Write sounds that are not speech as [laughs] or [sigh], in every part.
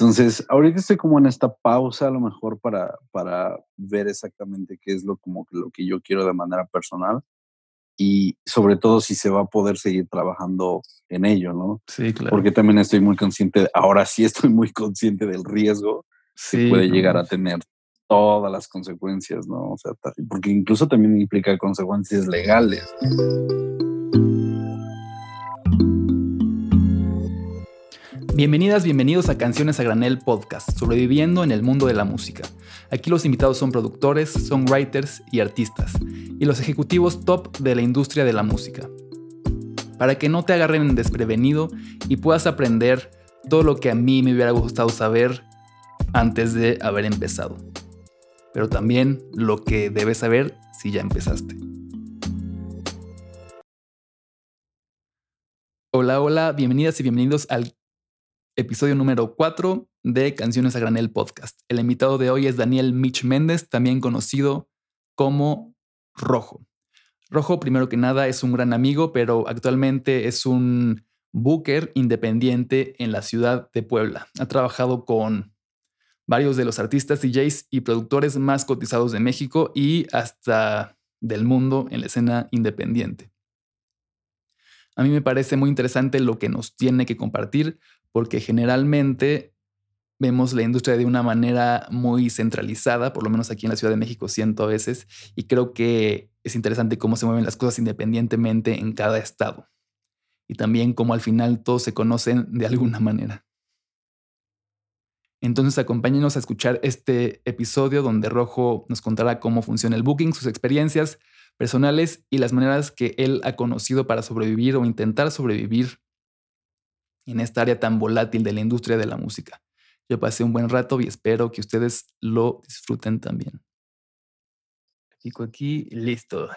Entonces, ahorita estoy como en esta pausa a lo mejor para, para ver exactamente qué es lo, como que lo que yo quiero de manera personal y sobre todo si se va a poder seguir trabajando en ello, ¿no? Sí, claro. Porque también estoy muy consciente, ahora sí estoy muy consciente del riesgo que puede llegar a tener todas las consecuencias, ¿no? O sea, porque incluso también implica consecuencias legales. Bienvenidas, bienvenidos a Canciones a Granel Podcast, sobreviviendo en el mundo de la música. Aquí los invitados son productores, songwriters y artistas, y los ejecutivos top de la industria de la música. Para que no te agarren desprevenido y puedas aprender todo lo que a mí me hubiera gustado saber antes de haber empezado. Pero también lo que debes saber si ya empezaste. Hola, hola, bienvenidas y bienvenidos al episodio número 4 de Canciones a Granel Podcast. El invitado de hoy es Daniel Mitch Méndez, también conocido como Rojo. Rojo, primero que nada, es un gran amigo, pero actualmente es un booker independiente en la ciudad de Puebla. Ha trabajado con varios de los artistas, DJs y productores más cotizados de México y hasta del mundo en la escena independiente. A mí me parece muy interesante lo que nos tiene que compartir porque generalmente vemos la industria de una manera muy centralizada, por lo menos aquí en la Ciudad de México siento a veces, y creo que es interesante cómo se mueven las cosas independientemente en cada estado. Y también cómo al final todos se conocen de alguna manera. Entonces acompáñenos a escuchar este episodio donde Rojo nos contará cómo funciona el booking, sus experiencias personales y las maneras que él ha conocido para sobrevivir o intentar sobrevivir en esta área tan volátil de la industria de la música. Yo pasé un buen rato y espero que ustedes lo disfruten también. Chico, aquí, listo.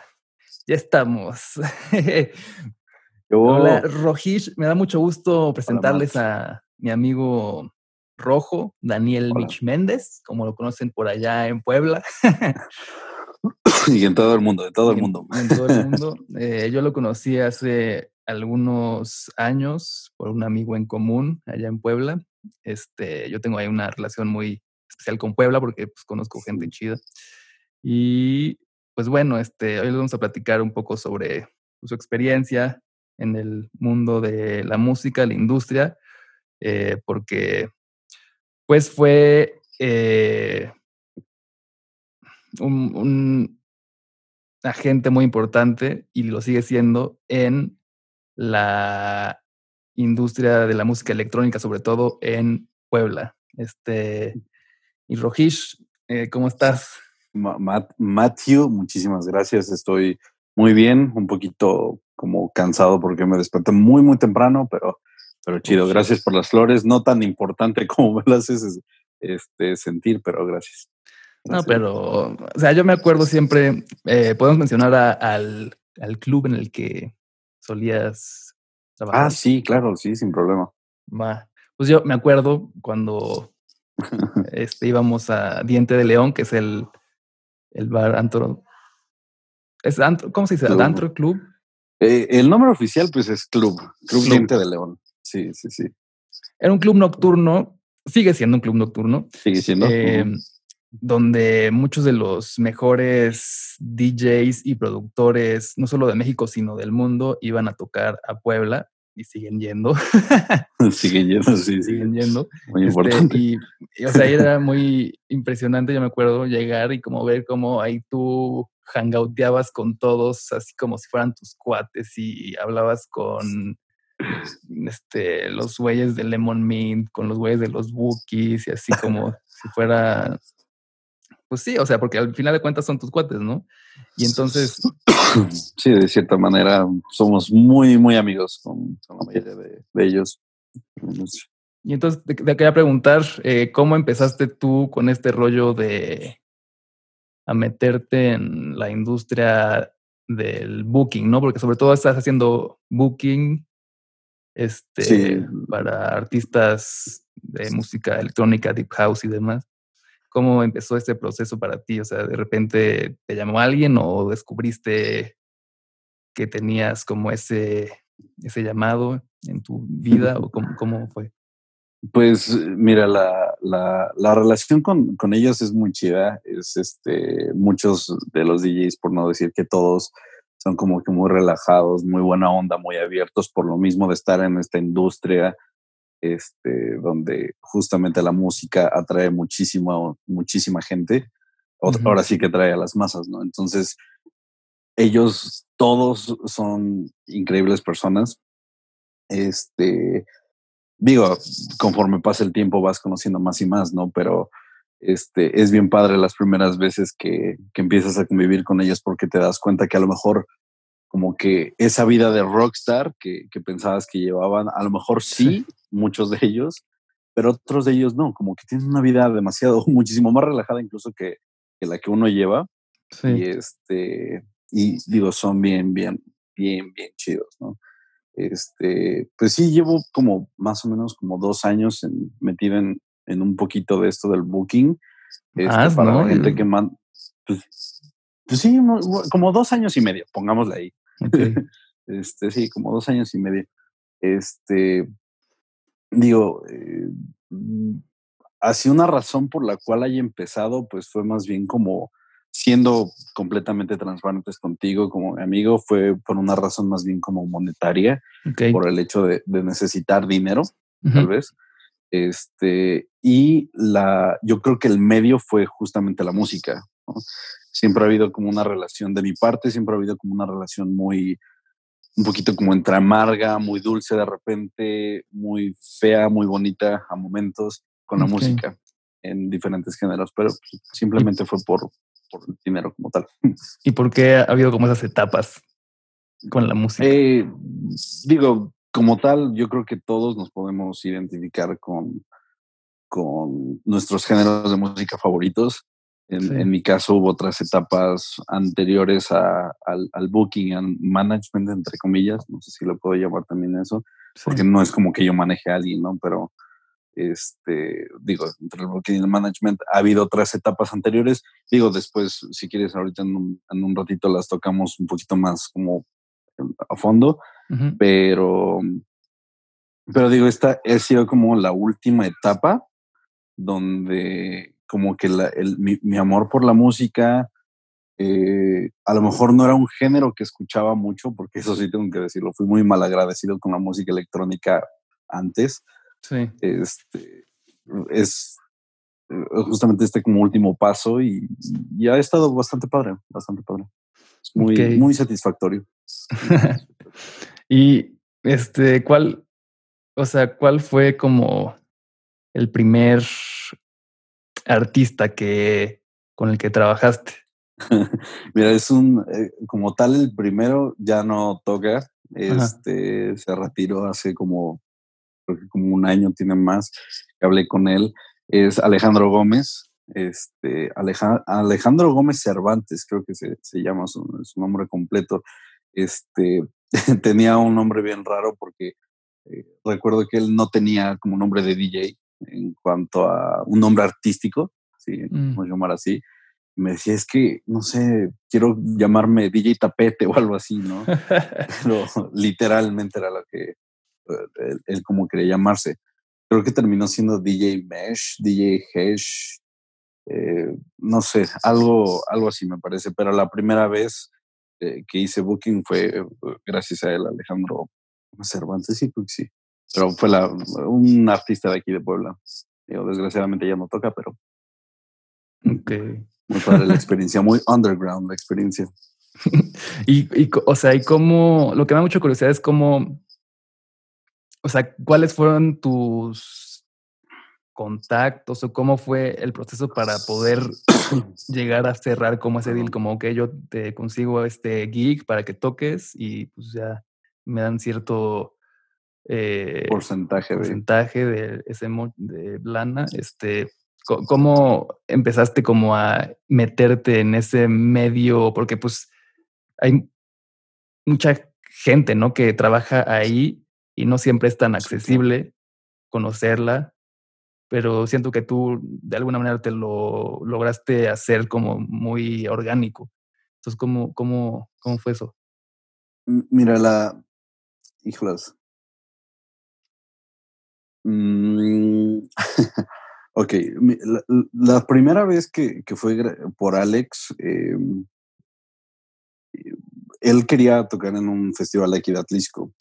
Ya estamos. [laughs] Hola, Rojish. Me da mucho gusto presentarles a mi amigo Rojo, Daniel Mich Méndez, como lo conocen por allá en Puebla. [laughs] y en todo el mundo, de todo el mundo. En, todo el mundo. [laughs] Eh, yo lo conocí hace algunos años por un amigo en común allá en Puebla. Este, yo tengo ahí una relación muy especial con Puebla porque pues, conozco gente chida. Y pues bueno, este, hoy les vamos a platicar un poco sobre su experiencia en el mundo de la música, la industria, eh, porque pues fue eh, un, un, agente muy importante y lo sigue siendo en la industria de la música electrónica, sobre todo en Puebla. Este, y Rojish, eh, ¿cómo estás? Matthew, muchísimas gracias. Estoy muy bien, un poquito como cansado porque me desperté muy, muy temprano, pero, pero chido. Gracias por las flores. No tan importante [laughs] como me las haces este, sentir, pero gracias. No, pero, o sea, yo me acuerdo siempre, eh, podemos mencionar al, al club en el que solías trabajar. Ah, sí, claro, sí, sin problema. Va. Pues yo me acuerdo cuando este, íbamos a Diente de León, que es el, el bar antro. ¿Es antro, ¿Cómo se dice? ¿El antro club? Eh, el nombre oficial, pues, es Club. Club, Diente de León. Sí, sí, sí. Era un club nocturno. Sigue siendo un club nocturno. Sigue siendo. Eh, donde muchos de los mejores DJs y productores, no solo de México, sino del mundo, iban a tocar a Puebla y siguen yendo. [laughs] siguen yendo, sí. Siguen yendo. Muy este, importante. Y, o sea, era muy impresionante, yo me acuerdo, llegar y como ver cómo ahí tú hangouteabas con todos, así como si fueran tus cuates y hablabas con este, los güeyes de Lemon Mint, con los güeyes de los Bookies y así como si fuera pues sí, o sea, porque al final de cuentas son tus cuates, ¿no? Y entonces... [clears throat] Sí, de cierta manera somos muy, muy amigos con, la mayoría de, ellos. Y entonces te, quería preguntar, eh, ¿cómo empezaste tú con este rollo de a meterte en la industria del booking, ¿no? Porque sobre todo estás haciendo booking este, para artistas de música electrónica, deep house y demás. ¿Cómo empezó este proceso para ti? O sea, de repente te llamó alguien o descubriste que tenías como ese, ese llamado en tu vida o cómo, cómo fue? Pues mira, la, la, la relación con, con, ellos es muy chida. Es este, muchos de los DJs, por no decir que todos, son como que muy relajados, muy buena onda, muy abiertos por lo mismo de estar en esta industria, este, donde justamente la música atrae muchísima, muchísima gente. Ahora sí que atrae a las masas, ¿no? Entonces, ellos todos son increíbles personas. Este, digo, conforme pasa el tiempo vas conociendo más y más, ¿no? Pero este, es bien padre las primeras veces que, que, empiezas a convivir con ellos porque te das cuenta que a lo mejor como que esa vida de rockstar que, que pensabas que llevaban, a lo mejor sí, muchos de ellos, pero otros de ellos no, como que tienen una vida demasiado, [laughs] muchísimo más relajada incluso que, que la que uno lleva. Sí. Y este, y digo, son bien, bien, bien, bien chidos, ¿no? Este, pues sí, llevo como más o menos como dos años en, metido en, en un poquito de esto del booking. Este, ah, para la gente que manda. Pues, pues, sí, como dos años y medio, pongámosle ahí. [laughs] este, sí, como dos años y medio. Este, digo, eh, así una razón por la cual haya empezado, pues fue más bien como siendo completamente transparentes contigo como mi amigo, fue por una razón más bien como monetaria, por el hecho de, necesitar dinero, tal vez. Este, y la, yo creo que el medio fue justamente la música. Siempre ha habido como una relación de mi parte, siempre ha habido como una relación muy, un poquito como entre amarga, muy dulce de repente, muy fea, muy bonita a momentos con la música en diferentes géneros, pero simplemente fue por, por el dinero como tal. [laughs] ¿Y por qué ha habido como esas etapas con la música? Eh, digo, como tal, yo creo que todos nos podemos identificar con, con nuestros géneros de música favoritos. En, mi caso hubo otras etapas anteriores al, al, booking and management, entre comillas, no sé si lo puedo llamar también eso, porque no es como que yo maneje a alguien, ¿no? Pero este, digo, entre el booking y el management ha habido otras etapas anteriores. Digo, después, si quieres, ahorita en un, ratito las tocamos un poquito más como a fondo, pero, pero digo, esta ha sido como la última etapa donde como que el, mi, amor por la música, eh, a lo mejor no era un género que escuchaba mucho, porque eso sí tengo que decirlo, fui muy mal agradecido con la música electrónica antes. Sí. Este, es eh, justamente este como último paso y, ya ha estado bastante padre, bastante padre. Es muy, muy satisfactorio. [laughs] y este, ¿cuál, o sea, cuál fue como el primer artista que con el que trabajaste? [laughs] Mira, es un, eh, como tal, el primero ya no toca, este, se retiró hace como creo que como un año tiene más que hablé con él, es Alejandro Gómez. Este, Alejandro Gómez Cervantes, creo que se, se llama su, nombre completo. Este, [laughs] tenía un nombre bien raro porque eh, recuerdo que él no tenía como nombre de DJ en cuanto a un nombre artístico, ¿sí? Mm. llamar así. Me decía, es que, no sé, quiero llamarme DJ Tapete [laughs] o algo así, ¿no? [laughs] Pero literalmente era lo que, él, como quería llamarse. Creo que terminó siendo DJ Mesh, DJ Hesh, eh, no sé, algo, algo así me parece, pero la primera vez eh, que hice booking fue eh, gracias a él, Alejandro Cervantes, sí, pues sí. Pero fue la, un artista de aquí de Puebla. desgraciadamente ya no toca, pero. Okay. Muy padre la [laughs] experiencia, muy underground la experiencia. [laughs] y, y, o sea, y cómo, lo que me da mucha curiosidad es cómo o sea, ¿cuáles fueron tus contactos o cómo fue el proceso para poder [clears throat] llegar a cerrar como ese deal? Como que yo te consigo este gig para que toques y pues ya me dan cierto eh, porcentaje, porcentaje de, ese de lana. Este, ¿Cómo empezaste como a meterte en ese medio? Porque pues hay mucha gente, ¿no? Que trabaja ahí y no siempre es tan accesible conocerla, pero siento que tú de alguna manera te lo lograste hacer como muy orgánico. Entonces, ¿cómo, cómo, cómo fue eso? Mira, la... Híjolas. Mm, [laughs] ok, la, primera vez que, fue por Alex, em, él quería tocar en un festival aquí de Atlisco.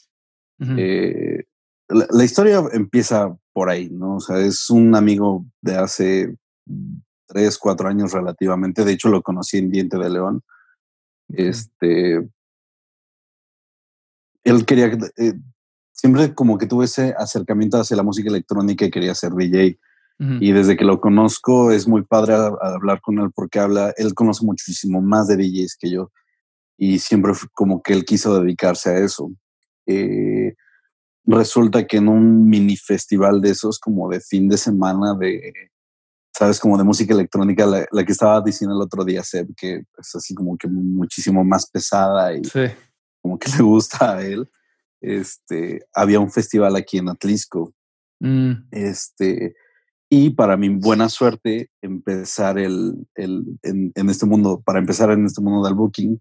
Eh, la, historia empieza por ahí, ¿no? O sea, es un amigo de hace tres, cuatro años relativamente. De hecho, lo conocí en Diente de León. Este. Él quería. Eh, siempre como que tuve ese acercamiento hacia la música electrónica y quería ser DJ. Y desde que lo conozco es muy padre hablar con él porque habla, él conoce muchísimo más de DJs que yo y siempre fue como que él quiso dedicarse a eso. Eh, resulta que en un mini festival de esos como de fin de semana de, sabes, como de música electrónica, la, que estaba diciendo el otro día, Seb, que es así como que muchísimo más pesada y como que [laughs] le gusta a él. Este, había un festival aquí en Atlisco. Mm. Este, y para mi buena suerte, empezar el, el en, en, este mundo, para empezar en este mundo del booking,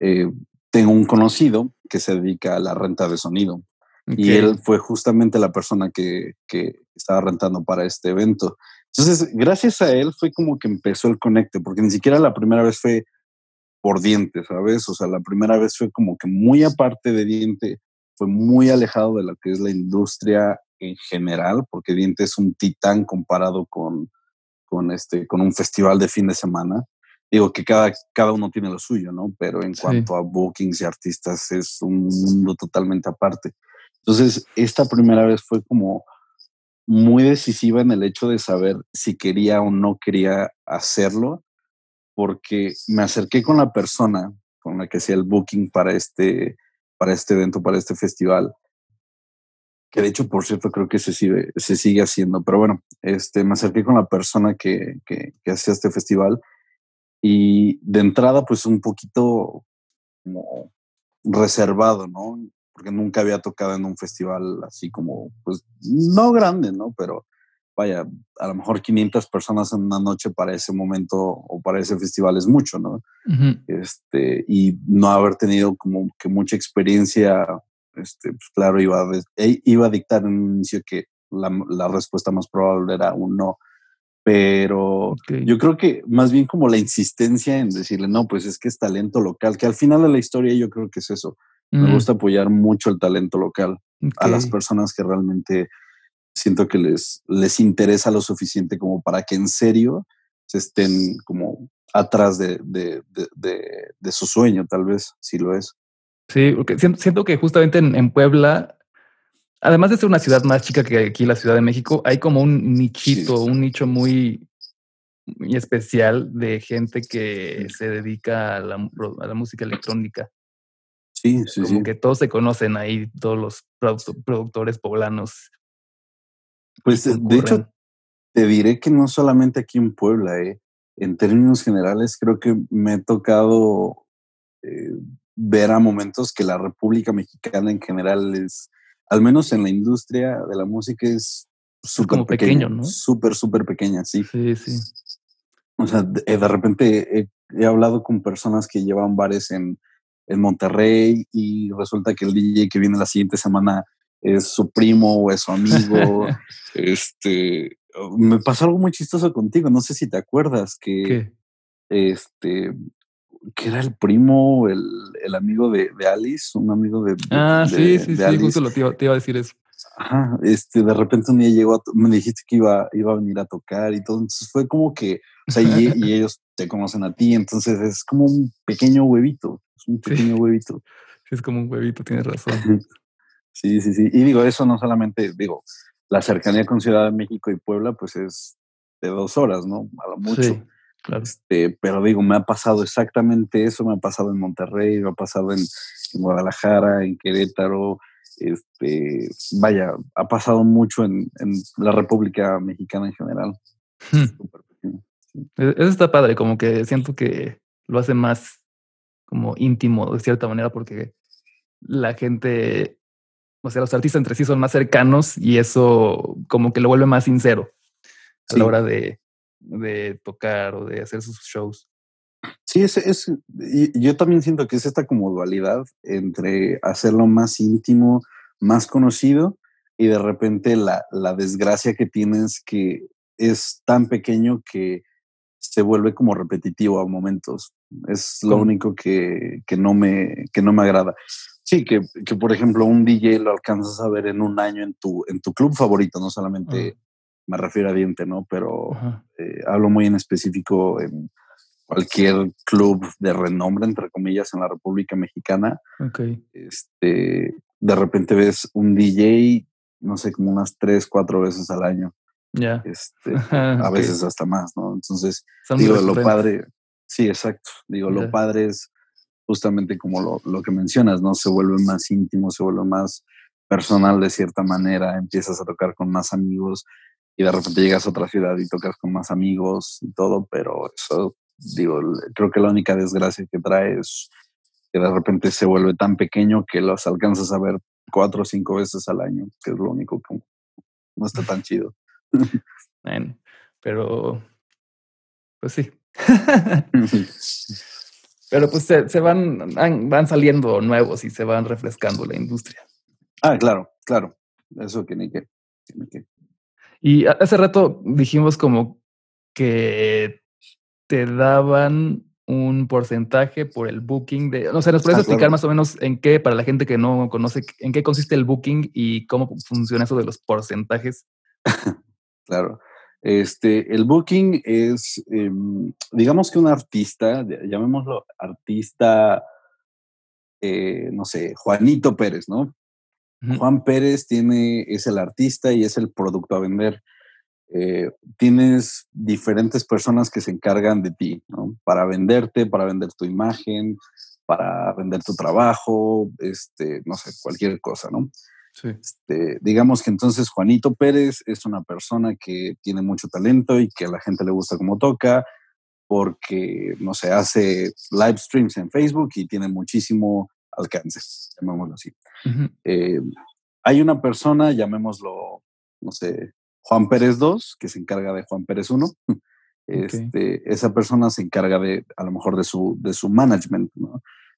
eh, tengo un conocido que se dedica a la renta de sonido. Y él fue justamente la persona que, que, estaba rentando para este evento. Entonces, gracias a él fue como que empezó el conecte, porque ni siquiera la primera vez fue por diente, ¿sabes? O sea, la primera vez fue como que muy aparte de diente, fue muy alejado de lo que es la industria en general, porque diente es un titán comparado con, con, este, con un festival de fin de semana digo que cada, cada uno tiene lo suyo, ¿no? Pero en cuanto a bookings y artistas es un mundo totalmente aparte. Entonces, esta primera vez fue como muy decisiva en el hecho de saber si quería o no quería hacerlo, porque me acerqué con la persona con la que hacía el booking para este, para este evento, para este festival, que de hecho, por cierto, creo que se sigue, se sigue haciendo, pero bueno, este, me acerqué con la persona que, que, hacía este festival y de entrada, pues un poquito reservado, ¿no? Porque nunca había tocado en un festival así como, pues, no grande, ¿no? Pero vaya, a lo mejor 500 personas en una noche para ese momento o para ese festival es mucho, ¿no? este, y no haber tenido como que mucha experiencia, este, pues claro, iba a, e, iba a dictar en un inicio que la, la respuesta más probable era un no pero yo creo que más bien como la insistencia en decirle, no, pues es que es talento local, que al final de la historia yo creo que es eso. Me mm. gusta apoyar mucho el talento local a las personas que realmente siento que les, les interesa lo suficiente como para que en serio se estén como atrás de, de, de, su sueño, tal vez, si lo es. Sí, porque siento, que justamente en Puebla además de ser una ciudad más chica que aquí la Ciudad de México, hay como un nichito, un nicho muy, muy especial de gente que se dedica a la, música electrónica. Sí, sí, como que todos se conocen ahí, todos los productores poblanos. Pues de hecho, te diré que no solamente aquí en Puebla, eh. en términos generales, creo que me ha tocado eh, ver a momentos que la República Mexicana en general es al menos en la industria de la música es súper pequeño, ¿no? Súper, súper pequeña, sí. Sí, sí. O sea, de, eh, repente he, hablado con personas que llevan bares en, en Monterrey y resulta que el DJ que viene la siguiente semana es su primo o es su amigo. [laughs] este, me pasó algo muy chistoso contigo, no sé si te acuerdas que ¿Qué? este que era el primo, el, el amigo de, de, Alice, un amigo de. Ah, sí, sí, sí, justo lo te iba, te iba, a decir eso. Ajá, este, de repente un día llegó, me dijiste que iba, iba a venir a tocar y todo, entonces fue como que, o sea, y, [laughs] ellos te conocen a ti, entonces es como un pequeño huevito, es un pequeño huevito. Sí, es como un huevito, tienes razón. Sí, sí, sí, y digo, eso no solamente, digo, la cercanía con Ciudad de México y Puebla, pues es de dos horas, ¿no? A lo mucho. Este, pero digo, me ha pasado exactamente eso, me ha pasado en Monterrey, me ha pasado en, Guadalajara, en Querétaro, este, vaya, ha pasado mucho en, la República Mexicana en general. Hmm. E, eso está padre, como que siento que lo hace más como íntimo de cierta manera porque la gente, o sea, los artistas entre sí son más cercanos y eso como que lo vuelve más sincero a la hora de, de tocar o de hacer sus shows. Sí, es, es, yo también siento que es esta como dualidad entre hacerlo más íntimo, más conocido, y de repente la, la desgracia que tienes que es tan pequeño que se vuelve como repetitivo a momentos. Es lo único que, que, no me, que no me agrada. Sí, que, que, por ejemplo un DJ lo alcanzas a ver en un año en tu, en tu club favorito, no solamente me refiero a Diente, ¿no? Pero eh, hablo muy en específico en cualquier club de renombre, entre comillas, en la República Mexicana. Okay. Este, de repente ves un DJ, no sé, como unas tres, cuatro veces al año. Ya. Este, [laughs] a veces hasta más, ¿no? Entonces, digo, lo padre, sí, exacto. Digo, lo padre es justamente como lo, lo, que mencionas, ¿no? Se vuelve más íntimo, se vuelve más personal de cierta manera, empiezas a tocar con más amigos y de repente llegas a otra ciudad y tocas con más amigos y todo, pero eso, digo, creo que la única desgracia que trae es que de repente se vuelve tan pequeño que los alcanzas a ver cuatro o cinco veces al año, que es lo único que no está tan chido. [laughs] Bueno, pero, pues sí. [laughs] pero pues se, van, van saliendo nuevos y se van refrescando la industria. Ah, claro, claro. Eso que ni que. Y hace rato dijimos como que te daban un porcentaje por el booking de, no sé, ¿nos puedes ah, explicar más o menos en qué, para la gente que no conoce, en qué consiste el booking y cómo funciona eso de los porcentajes? [laughs] claro. Este, el booking es, em, digamos que un artista, llamémoslo artista, eh, no sé, Juanito Pérez, ¿no? Juan Pérez tiene, es el artista y es el producto a vender. Eh, tienes diferentes personas que se encargan de ti, ¿no? Para venderte, para vender tu imagen, para vender tu trabajo, este, no sé, cualquier cosa, ¿no? Sí. Este, digamos que entonces Juanito Pérez es una persona que tiene mucho talento y que a la gente le gusta cómo toca, porque, no sé, hace live streams en Facebook y tiene muchísimo alcance, llamémoslo así. Eh, hay una persona, llamémoslo, no sé, Juan Pérez 2, que se encarga de Juan Pérez 1. Este, Esa persona se encarga de, a lo mejor, de su, de su management.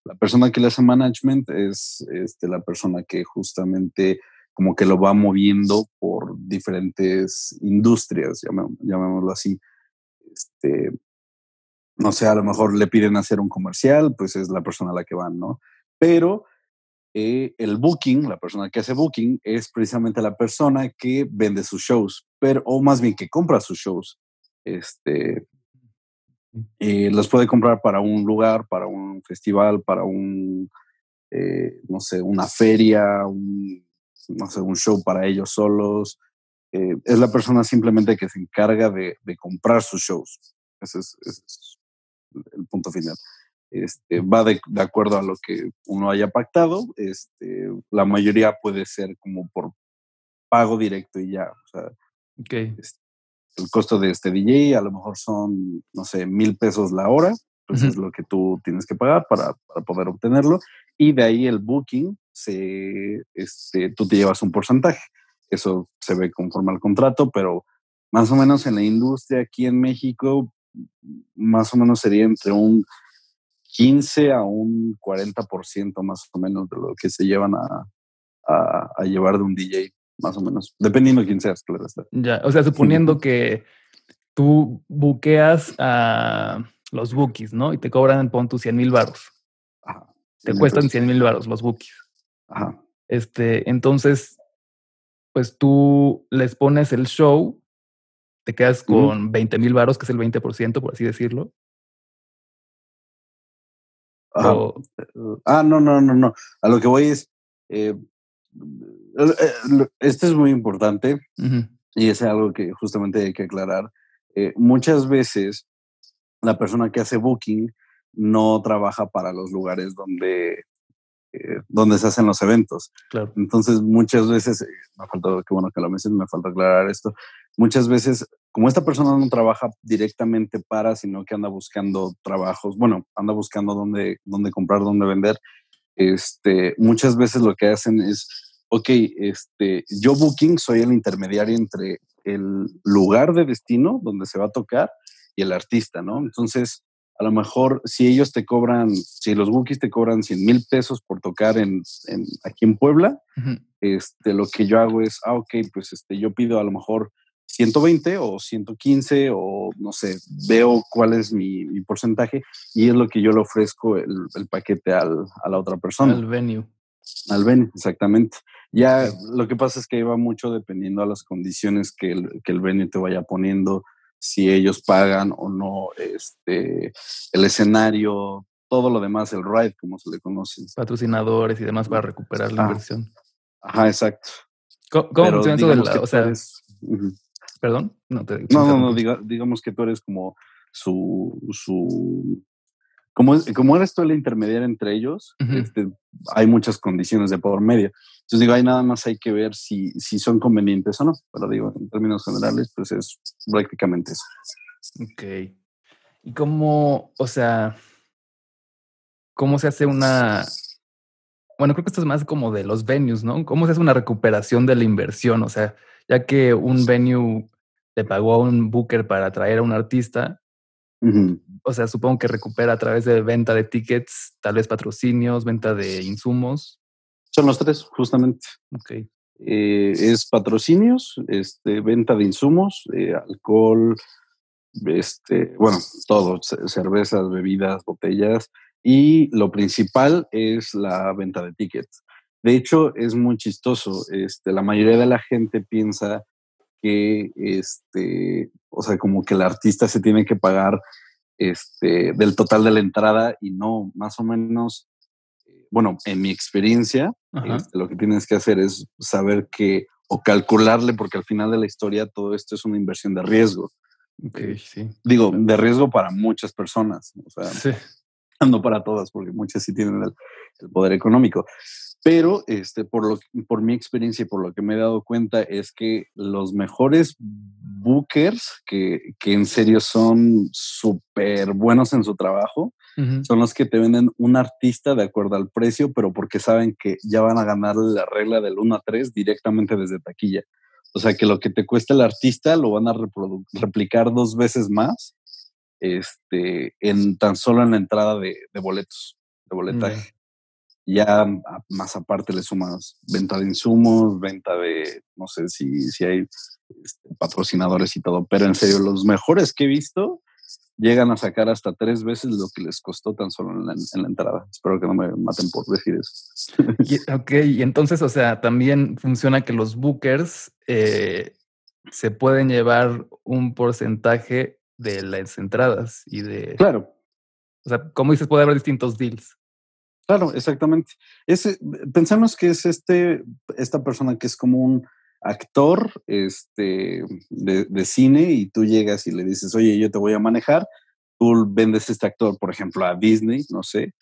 La persona que le hace management es este, la persona que justamente como que lo va moviendo por diferentes industrias, llamémoslo así. Este, no sé, a lo mejor le piden hacer un comercial, pues es la persona a la que van, ¿no? Pero eh, el booking, la persona que hace booking, es precisamente la persona que vende sus shows, pero, o más bien que compra sus shows. Este, eh, los puede comprar para un lugar, para un festival, para un, eh, no sé, una feria, un, no sé, un show para ellos solos. es la persona simplemente que se encarga de, comprar sus shows. ese es el punto final. Este, va de, acuerdo a lo que uno haya pactado. Este, la mayoría puede ser como por pago directo y ya. O sea, el costo de este DJ a lo mejor son, no sé, mil pesos la hora. Pues es lo que tú tienes que pagar para, para, poder obtenerlo. Y de ahí el booking, se, este, tú te llevas un porcentaje. Eso se ve conforme al contrato, pero más o menos en la industria aquí en México, más o menos sería entre un 15 a un 40% más o menos de lo que se llevan a, a, llevar de un DJ, más o menos, dependiendo de quién seas, claro está. Ya, o sea, suponiendo que tú buqueas a los bookies, ¿no? Y te cobran, pon tus 100 mil baros. Te cuestan 100 mil baros los bookies. Ajá. Este, entonces, pues tú les pones el show, te quedas con 20 mil baros, que es el 20%, por así decirlo. Ah, no, no, no, no. A lo que voy es, eh, este es muy importante y es algo que justamente hay que aclarar. Eh, muchas veces la persona que hace booking no trabaja para los lugares donde, eh, donde se hacen los eventos. Entonces, muchas veces, me falta, qué bueno que lo menciones, me falta aclarar esto, muchas veces, como esta persona no trabaja directamente para, sino que anda buscando trabajos, bueno, anda buscando dónde, dónde comprar, dónde vender, este, muchas veces lo que hacen es, ok, este, yo Booking soy el intermediario entre el lugar de destino donde se va a tocar y el artista, ¿no? Entonces, a lo mejor si ellos te cobran, si los Wookiees te cobran 100 mil pesos por tocar en, aquí en Puebla, este, lo que yo hago es, ah, ok, pues este, yo pido a lo mejor 120 o 115 o no sé, veo cuál es mi, porcentaje y es lo que yo le ofrezco el, paquete al, a la otra persona. Al venue. Al venue, exactamente. Ya lo que pasa es que va mucho dependiendo a las condiciones que el, que el te vaya poniendo, si ellos pagan o no este, el escenario, todo lo demás, el ride, como se le conoce. Patrocinadores y demás para recuperar la inversión. Ajá, exacto. ¿Cómo, funciona eso de la, o sea, Perdón, no te No, no, no, digamos que tú eres como su, su como, como eres tú el intermediario entre ellos, este, hay muchas condiciones de por medio. Entonces digo, ahí nada más hay que ver si, si son convenientes o no. Pero digo, en términos generales, pues es prácticamente eso. Ok. ¿Y cómo, o sea, cómo se hace una... Bueno, creo que esto es más como de los venues, ¿no? ¿Cómo se hace una recuperación de la inversión? O sea, ya que un venue le pagó a un booker para traer a un artista, o sea, supongo que recupera a través de venta de tickets, tal vez patrocinios, venta de insumos. Son los tres, justamente. Ok. Eh, es patrocinios, este, venta de insumos, eh, alcohol, este, bueno, todo, cervezas, bebidas, botellas, y lo principal es la venta de tickets. De hecho, es muy chistoso. Este, la mayoría de la gente piensa que, este, o sea, como que el artista se tiene que pagar este, del total de la entrada y no, más o menos, eh, bueno, en mi experiencia, este, lo que tienes que hacer es saber que, o calcularle, porque al final de la historia todo esto es una inversión de riesgo. Okay, sí. Digo, de riesgo para muchas personas, o sea, [laughs] no para todas, porque muchas sí tienen el poder económico. Pero este, por, lo, por mi experiencia y por lo que me he dado cuenta es que los mejores bookers, que, que en serio son súper buenos en su trabajo, son los que te venden un artista de acuerdo al precio, pero porque saben que ya van a ganar la regla del 1 a 3 directamente desde taquilla. O sea que lo que te cuesta el artista lo van a replicar dos veces más este, en tan solo en la entrada de, de boletos, de boletaje ya más aparte le sumas venta de insumos, venta de, no sé si, si hay este, patrocinadores y todo, pero en serio, los mejores que he visto llegan a sacar hasta tres veces lo que les costó tan solo en la, entrada. Espero que no me maten por decir eso. ok, y entonces, o sea, también funciona que los bookers eh, se pueden llevar un porcentaje de las entradas y de... Claro. O sea, como dices, puede haber distintos deals. Claro, exactamente. Ese, pensamos que es este, esta persona que es como un actor este, de, cine y tú llegas y le dices, oye, yo te voy a manejar, tú vendes este actor, por ejemplo, a Disney, no sé,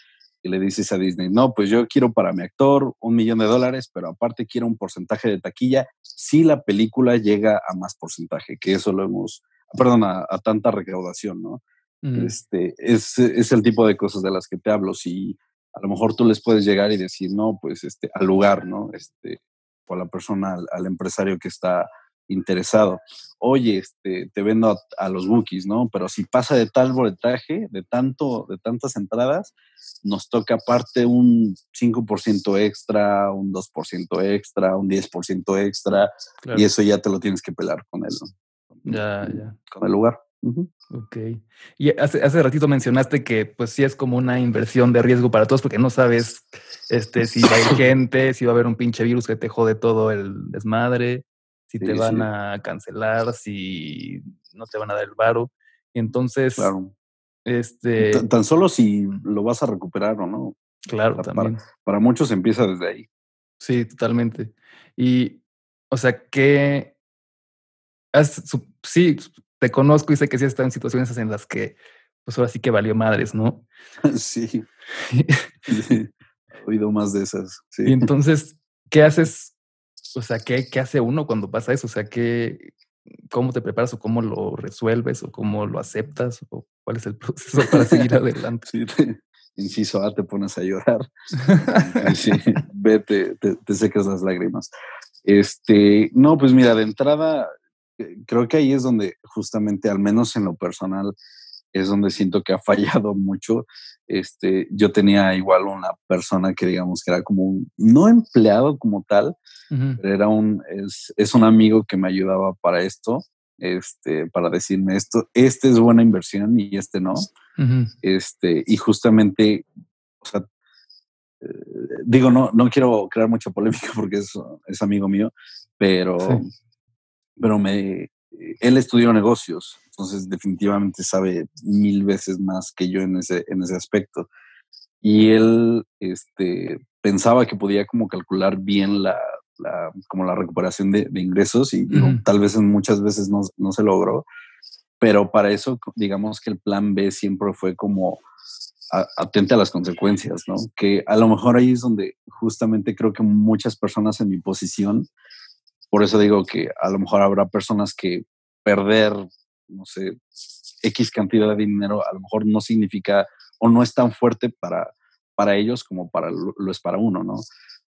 y le dices a Disney, no, pues yo quiero para mi actor un millón de dólares, pero aparte quiero un porcentaje de taquilla si la película llega a más porcentaje, que eso lo hemos, perdón, a, tanta recaudación, ¿no? Este, es, es, el tipo de cosas de las que te hablo. Si a lo mejor tú les puedes llegar y decir, no, pues este, al lugar, ¿no? Este, o a la persona, al, empresario que está interesado. Oye, este, te vendo a, los bookies, ¿no? Pero si pasa de tal boletaje, de tanto, de tantas entradas, nos toca aparte un 5% extra, un 2% extra, un 10% extra, y eso ya te lo tienes que pelar con él, ¿no? Ya, ya. Con el lugar. Ok. Y hace, hace ratito mencionaste que pues sí es como una inversión de riesgo para todos porque no sabes este, si hay [laughs] gente, si va a haber un pinche virus que te jode todo el desmadre, si te van a cancelar, si no te van a dar el varo. Entonces, claro. este... Tan, solo si lo vas a recuperar o no. Claro, también. Para, muchos empieza desde ahí. Sí, totalmente. Y, o sea, que... sí, te conozco y sé que sí estado en situaciones en las que, pues ahora sí que valió madres, ¿no? [laughs] Sí. [laughs] [laughs] He oído más de esas. Sí. Y entonces, ¿qué haces? O sea, ¿qué, ¿qué hace uno cuando pasa eso? O sea, ¿qué, ¿cómo te preparas o cómo lo resuelves o cómo lo aceptas o cuál es el proceso para seguir adelante? Sí, inciso A, te pones a llorar. sí, vete, te, te secas las lágrimas. Este, no, pues mira, de entrada, creo que ahí es donde justamente, al menos en lo personal, es donde siento que ha [laughs] fallado mucho. Este, yo tenía igual una persona que digamos que era como un, no empleado como tal, pero era un, es, es, un amigo que me ayudaba para esto, este, para decirme esto, este es buena inversión y este no. Este, y justamente, o sea, eh, digo, no, no quiero crear mucha polémica [laughs] porque es, es amigo mío, pero, pero me, él estudió negocios, entonces definitivamente sabe mil veces más que yo en ese, en ese aspecto. Y él este, pensaba que podía como calcular bien la, la como la recuperación de, ingresos y tal vez muchas veces no, no, se logró, pero para eso digamos que el plan B siempre fue como atente a las consecuencias, ¿no? Que a lo mejor ahí es donde justamente creo que muchas personas en mi posición por eso digo que a lo mejor habrá personas que perder, no sé, X cantidad de dinero a lo mejor no significa o no es tan fuerte para, para ellos como para lo, es para uno, ¿no?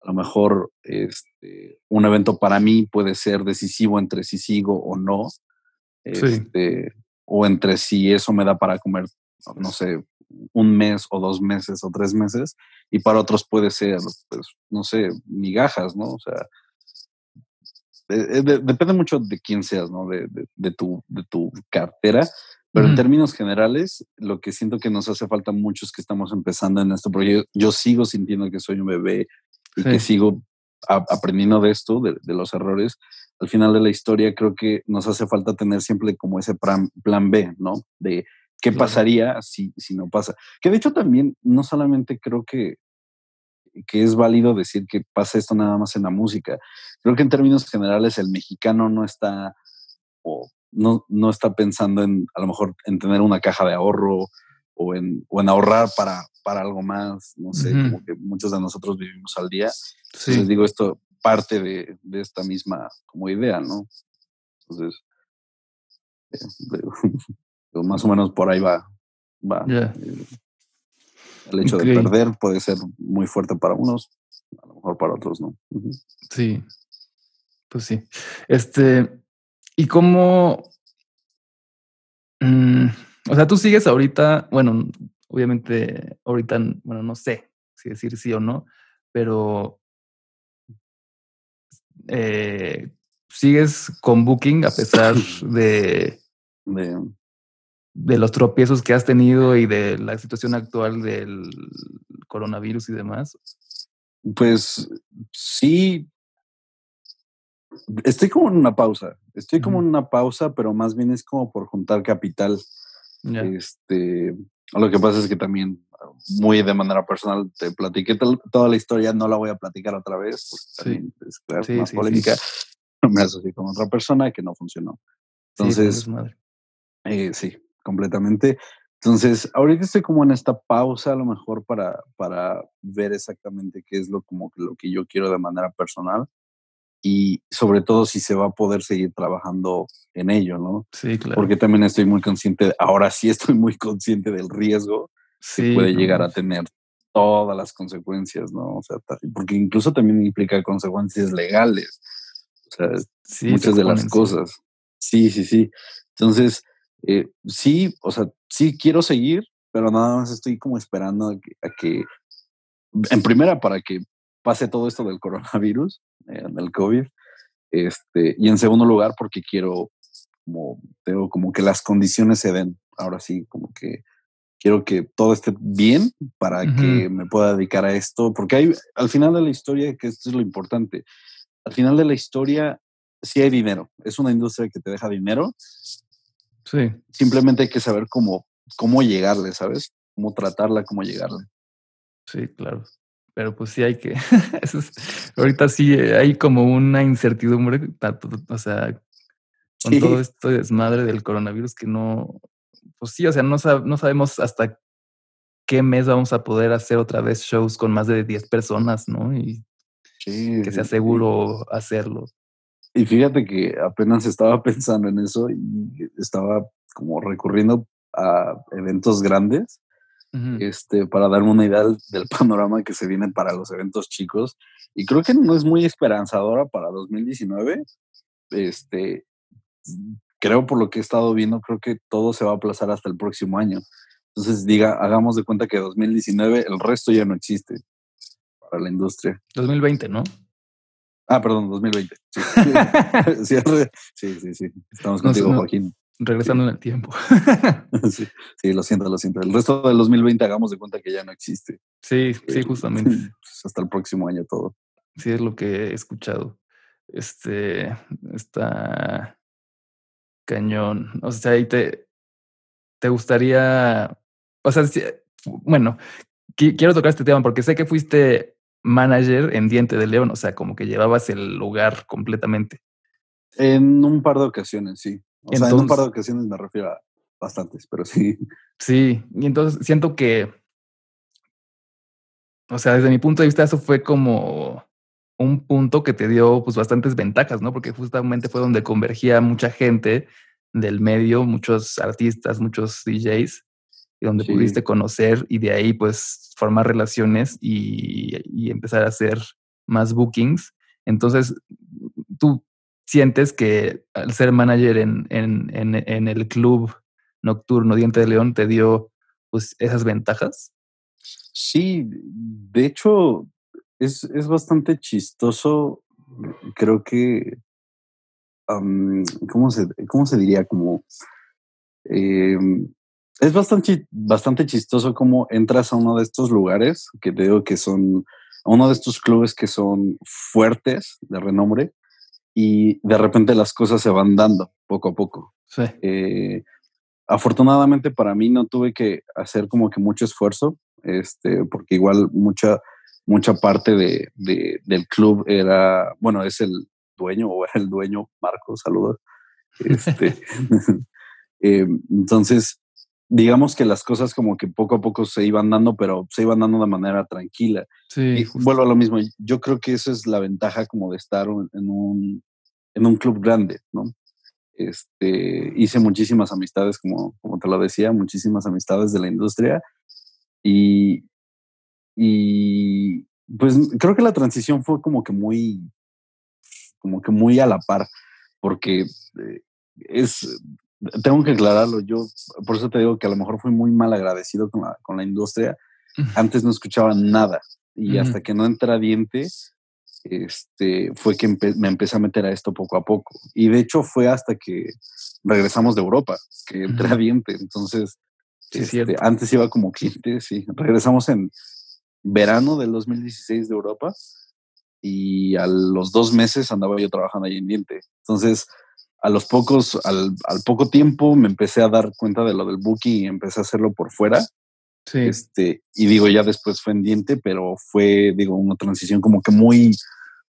A lo mejor este, un evento para mí puede ser decisivo entre si sigo o no, este, o entre si eso me da para comer, no sé, un mes o dos meses o tres meses, y para otros puede ser, pues, no sé, migajas, ¿no? O sea, depende mucho de quién seas, ¿no? De, de, tu, de tu cartera. Pero en términos generales, lo que siento que nos hace falta muchos que estamos empezando en esto, porque yo, sigo sintiendo que soy un bebé y que sigo aprendiendo de esto, de, los errores. Al final de la historia, creo que nos hace falta tener siempre como ese plan, plan B, ¿no? De qué pasaría si, si no pasa. Que de hecho también, no solamente creo que que es válido decir que pasa esto nada más en la música. Creo que en términos generales el mexicano no está o no, no está pensando en a lo mejor en tener una caja de ahorro o en, o en ahorrar para, para algo más, no sé, como que muchos de nosotros vivimos al día. Sí. Entonces digo, esto parte de, de, esta misma como idea, ¿no? Entonces, eh, [laughs] más o menos por ahí va. va eh, el hecho de perder puede ser muy fuerte para unos, a lo mejor para otros no. Sí, pues sí. Este, ¿y cómo? Mm, o sea, tú sigues ahorita, bueno, obviamente ahorita, bueno, no sé si decir sí o no, pero eh, sigues con Booking a pesar [laughs] de, de, de los tropiezos que has tenido y de la situación actual del coronavirus y demás? Pues sí, estoy como en una pausa, estoy como en una pausa, pero más bien es como por juntar capital. Este, lo que pasa es que también muy de manera personal te platiqué toda la historia, no la voy a platicar otra vez porque también es más polémica. [laughs] Me asocié con otra persona que no funcionó. Entonces, eh, sí, completamente. Entonces, ahorita estoy como en esta pausa a lo mejor para, para ver exactamente qué es lo, como lo que yo quiero de manera personal y sobre todo si se va a poder seguir trabajando en ello, ¿no? Sí, claro. Porque también estoy muy consciente, ahora sí estoy muy consciente del riesgo que puede llegar a tener todas las consecuencias, ¿no? O sea, porque incluso también implica consecuencias legales, o sea, muchas de las cosas. Sí, sí, sí. Entonces, eh, sí, o sea, sí quiero seguir, pero nada más estoy como esperando a que, en primera, para que pase todo esto del coronavirus, eh, del COVID, este, y en segundo lugar, porque quiero, como, tengo como que las condiciones se den, ahora sí, como que quiero que todo esté bien para que me pueda dedicar a esto, porque hay, al final de la historia, que esto es lo importante, al final de la historia sí hay dinero, es una industria que te deja dinero, Sí. Simplemente hay que saber cómo, cómo llegarle, ¿sabes? Cómo tratarla, cómo llegarle. Sí, claro. Pero pues sí hay que. [laughs] ahorita sí hay como una incertidumbre, o sea, con todo esto desmadre del coronavirus que no. Pues sí, o sea, no, no sabemos hasta qué mes vamos a poder hacer otra vez shows con más de 10 personas, ¿no? Y que sea seguro hacerlo. Y fíjate que apenas estaba [laughs] pensando en eso y estaba como recurriendo a eventos grandes este, para darme una idea del, panorama que se viene para los eventos chicos. Y creo que no es muy esperanzadora para 2019. Este, creo por lo que he estado viendo, creo que todo se va a aplazar hasta el próximo año. Entonces, diga, hagamos de cuenta que 2019 el resto ya no existe para la industria. 2020, ¿no? Ah, perdón, 2020. Sí, [laughs] [laughs] sí, sí, sí, Estamos contigo, Joaquín. Regresando en el tiempo. [laughs] sí, sí, lo siento, lo siento. El resto del 2020 hagamos de cuenta que ya no existe. Sí, sí, justamente. Pues, hasta el próximo año todo. Sí, es lo que he escuchado. Este, está cañón. O sea, ahí te, te gustaría, o sea, bueno, quiero tocar este tema porque sé que fuiste manager en Diente de León, o sea, como que llevabas el lugar completamente. En un par de ocasiones, sí. O sea, en un par de ocasiones me refiero a bastantes, pero sí. Sí, y entonces siento que, o sea, desde mi punto de vista, eso fue como un punto que te dio pues bastantes ventajas, ¿no? Porque justamente fue donde convergía mucha gente del medio, muchos artistas, muchos DJs, y donde pudiste conocer y de ahí pues formar relaciones y, y, empezar a hacer más bookings. Entonces, tú sientes que al ser manager en, en, en, en el club nocturno Diente de León te dio pues esas ventajas? Sí, de hecho, es, es bastante chistoso. Creo que ¿cómo, se, ¿cómo se diría? Como, em, es bastante, bastante chistoso cómo entras a uno de estos lugares, que te digo que son, a uno de estos clubes que son fuertes, de renombre, y de repente las cosas se van dando poco a poco. Sí. Eh, afortunadamente para mí no tuve que hacer como que mucho esfuerzo, este, porque igual mucha, mucha parte de, del club era, bueno, es el, dueño o el dueño, Marco, saludos. Este, [laughs] [laughs] eh, entonces, digamos que las cosas como que poco a poco se iban dando, pero se iban dando de manera tranquila. Sí, vuelvo a lo mismo, yo creo que esa es la ventaja como de estar en un, en un club grande, ¿no? Este, hice muchísimas amistades, como, como te lo decía, muchísimas amistades de la industria y, y pues creo que la transición fue como que muy, como que muy a la par, porque eh, es, tengo que aclararlo, yo por eso te digo que a lo mejor fui muy mal agradecido con la, con la industria. Antes no escuchaba nada y hasta que no entré a diente, este, fue que me empecé a meter a esto poco a poco. Y de hecho fue hasta que regresamos de Europa, que entré a diente. Entonces, este, antes iba como cliente, sí. Regresamos en verano del 2016 de Europa y a los dos meses andaba yo trabajando ahí en Diente. Entonces, a los pocos, al, al, poco tiempo me empecé a dar cuenta de lo del booking y empecé a hacerlo por fuera. Sí. Este, y digo, ya después fue en Diente, pero fue, digo, una transición como que muy,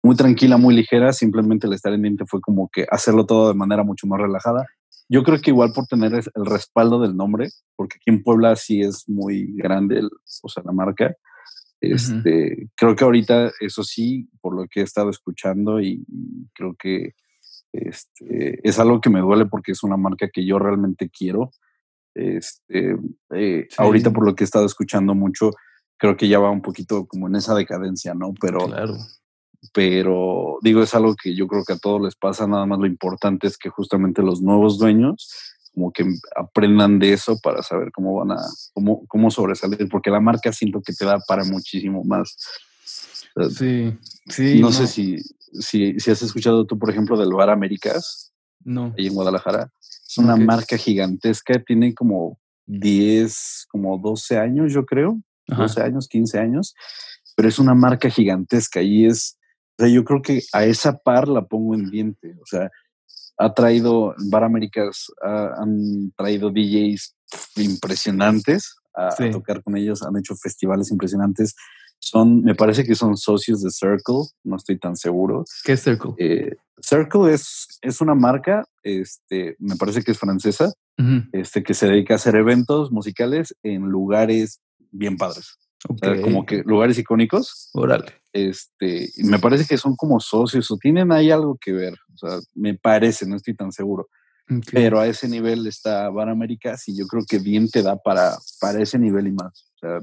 muy tranquila, muy ligera. Simplemente el estar en Diente fue como que hacerlo todo de manera mucho más relajada. Yo creo que igual por tener el respaldo del nombre, porque aquí en Puebla sí es muy grande, el, o sea, la marca. Este, Creo que ahorita, eso sí, por lo que he estado escuchando y, creo que este, es algo que me duele porque es una marca que yo realmente quiero. Este, eh, Ahorita por lo que he estado escuchando mucho, creo que ya va un poquito como en esa decadencia, ¿no? Pero, claro. pero digo, es algo que yo creo que a todos les pasa, nada más lo importante es que justamente los nuevos dueños como que aprendan de eso para saber cómo van a, cómo, cómo sobresalir, porque la marca siento que te da para muchísimo más. Sí, sí. No, sé si, si, si, has escuchado tú, por ejemplo, del Bar Américas. No. Ahí en Guadalajara. Es una marca gigantesca, tiene como 10, como 12 años, yo creo. 12 años, 15 años. Pero es una marca gigantesca y es, o sea, yo creo que a esa par la pongo en diente. O sea, ha traído, Bar Américas han traído DJs impresionantes a, tocar con ellos, han hecho festivales impresionantes. Son, me parece que son socios de Circle, no estoy tan seguro. ¿Qué es Circle? Eh, Circle es, es una marca, este, me parece que es francesa, este, que se dedica a hacer eventos musicales en lugares bien padres como que lugares icónicos. Órale. Este, me parece que son como socios o tienen ahí algo que ver. O sea, me parece, no estoy tan seguro. Pero a ese nivel está Bar Américas y yo creo que bien te da para, para ese nivel y más. O sea,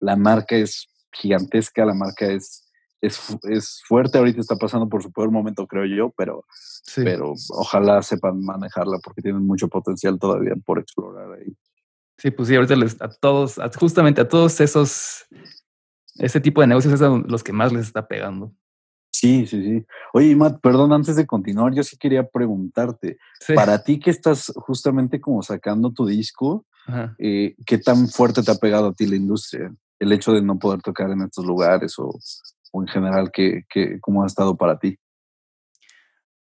la marca es gigantesca, la marca es, es, es, fuerte, ahorita está pasando por su peor momento, creo yo, pero, pero ojalá sepan manejarla porque tienen mucho potencial todavía por explorar ahí. Sí, pues sí, ahorita les, a todos, justamente a todos esos, ese tipo de negocios es a los que más les está pegando. Sí, sí, sí. Oye, Matt, perdón, antes de continuar, yo sí quería preguntarte, para ti que estás justamente como sacando tu disco, eh, ¿qué tan fuerte te ha pegado a ti la industria? El hecho de no poder tocar en estos lugares o, o en general, ¿qué, qué, ¿cómo ha estado para ti?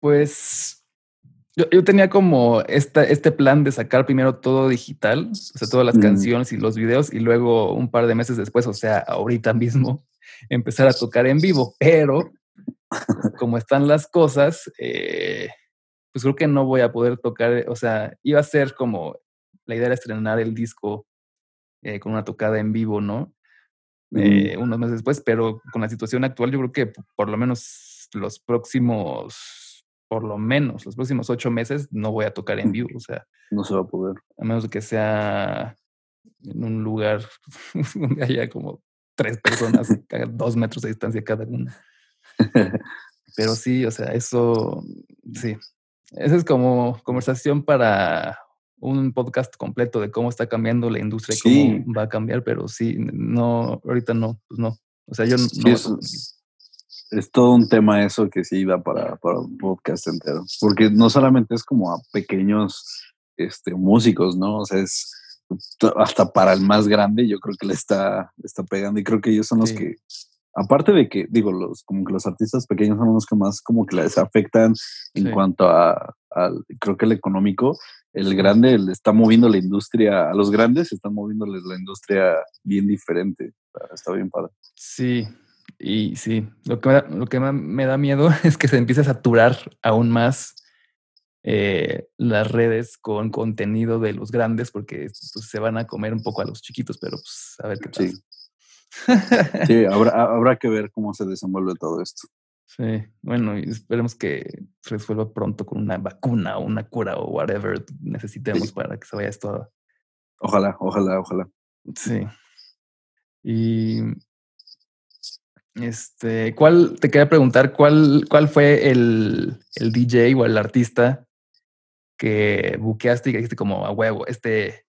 Pues yo, tenía como esta, este plan de sacar primero todo digital, o sea, todas las mm. canciones y los videos, y luego un par de meses después, o sea, ahorita mismo, [laughs] empezar a tocar en vivo. Pero como están las cosas, eh, pues creo que no voy a poder tocar, o sea, iba a ser como, la idea era estrenar el disco eh, con una tocada en vivo, ¿no? Eh, unos meses después, pero con la situación actual yo creo que por lo menos los próximos por lo menos los próximos ocho meses no voy a tocar en vivo. O sea, no se va a poder. A menos que sea en un lugar [laughs] donde haya como tres personas [laughs] a dos metros de distancia cada una. Pero sí, o sea, eso, sí. Esa es como conversación para un podcast completo de cómo está cambiando la industria y cómo va a cambiar, pero sí, no, ahorita no, pues no. O sea, yo no es todo un tema eso que sí da para, para un podcast entero. Porque no solamente es como a pequeños este, músicos, ¿no? O sea, es hasta para el más grande, yo creo que le está, está pegando. Y creo que ellos son los que, aparte de que, digo, los, como que los artistas pequeños son los que más como que les afectan en cuanto a, creo que el económico. El grande le está moviendo la industria, a los grandes están moviéndoles la industria bien diferente. Está bien padre. Sí, y sí, lo que, me da, lo que me da miedo [laughs] es que se empiece a saturar aún más eh, las redes con contenido de los grandes porque pues, se van a comer un poco a los chiquitos, pero pues a ver qué pasa. Sí, [laughs] sí habrá, habrá que ver cómo se desenvuelve todo esto. Sí, bueno, y esperemos que se resuelva pronto con una vacuna o una cura o whatever necesitemos para que se vaya esto. Ojalá, ojalá, ojalá. Sí. Y este, ¿cuál, te quería preguntar, cuál, cuál fue el, el DJ o el artista que buqueaste y que dijiste como a huevo, este,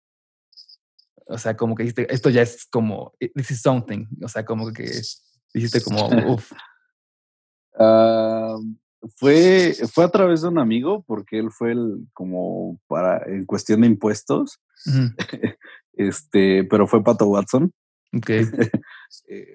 o sea, como que dijiste, esto ya es como, this is something, o sea, como que dijiste como, [laughs] uff. Ah, fue, fue a través de un amigo, porque él fue el, como para, en cuestión de impuestos, [laughs] este, pero fue Pato Watson. Ok. [laughs] Eh,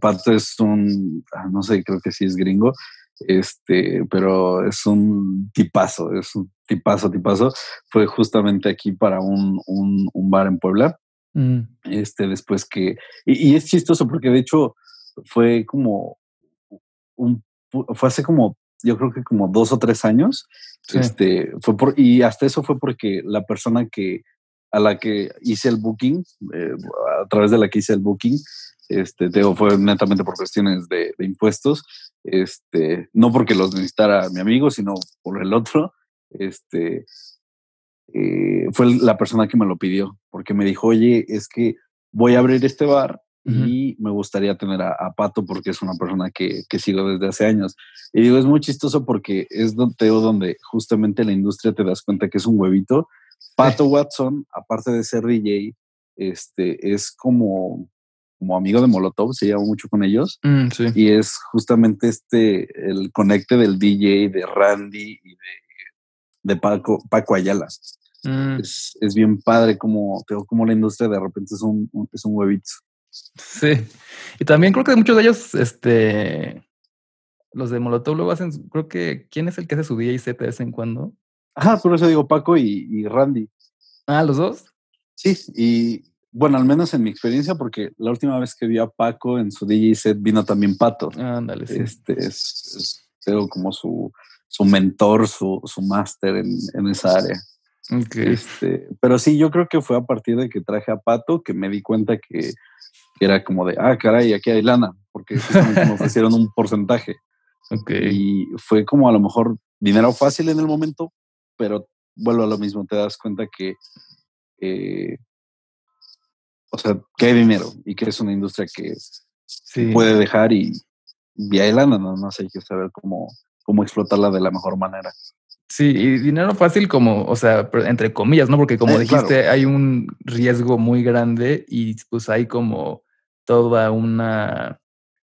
Pato es un, ah, no sé, creo que sí es gringo, este, pero es un tipazo, es un tipazo, tipazo. Fue justamente aquí para un, un, bar en Puebla. Mm. Este, después que, y, es chistoso porque de hecho fue como un, fue hace como, yo creo que como dos o tres años. Este, fue por, y hasta eso fue porque la persona que a la que hice el booking, eh, a través de la que hice el booking, este, digo, fue netamente por cuestiones de, impuestos, este, no porque los necesitara mi amigo, sino por el otro, este, eh, fue la persona que me lo pidió, porque me dijo, oye, es que voy a abrir este bar y me gustaría tener a, Pato porque es una persona que, que, sigo desde hace años. Y digo, es muy chistoso porque es donde, donde justamente la industria te das cuenta que es un huevito Pato Watson, aparte de ser DJ, este, es como, como amigo de Molotov, se lleva mucho con ellos. Mm, y es justamente este, el conecte del DJ, de Randy y de, Paco, Paco Ayala. Mm. Es, bien padre como, como la industria de repente es un, es un huevito. Sí. Y también creo que muchos de ellos, este, los de Molotov luego hacen, creo que, ¿quién es el que hace su DJ set de vez en cuando? Ajá, por eso digo Paco y, Randy. Ah, los dos. Sí, y bueno, al menos en mi experiencia, porque la última vez que vi a Paco en su DJ set vino también Pato. Ándale, sí. Este es, como su, su mentor, su, su máster en, en, esa área. Okay. Este, pero sí, yo creo que fue a partir de que traje a Pato que me di cuenta que, era como de, ah, caray, aquí hay lana, porque me ofrecieron un [laughs] porcentaje. Okay. Y fue como a lo mejor dinero fácil en el momento, pero vuelvo a lo mismo, te das cuenta que, eh, o sea, que hay dinero y que es una industria que puede dejar y, y hay lana, nada más hay que saber cómo, cómo explotarla de la mejor manera. Sí, y dinero fácil como, o sea, entre comillas, ¿no? Porque como eh, dijiste, hay un riesgo muy grande y pues hay como toda una,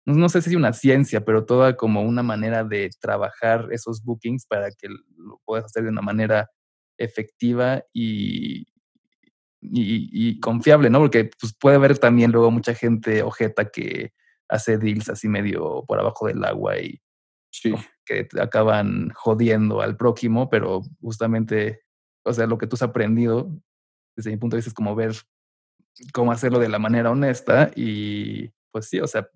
no sé si una ciencia, pero toda como una manera de trabajar esos bookings para que lo puedas hacer de una manera efectiva y, y, confiable, ¿no? Porque pues, puede haber también luego mucha gente ojeta que hace deals así medio por abajo del agua y que acaban jodiendo al prójimo, pero justamente, o sea, lo que tú has aprendido desde mi punto de vista es como ver cómo hacerlo de la manera honesta y pues sí, o sea,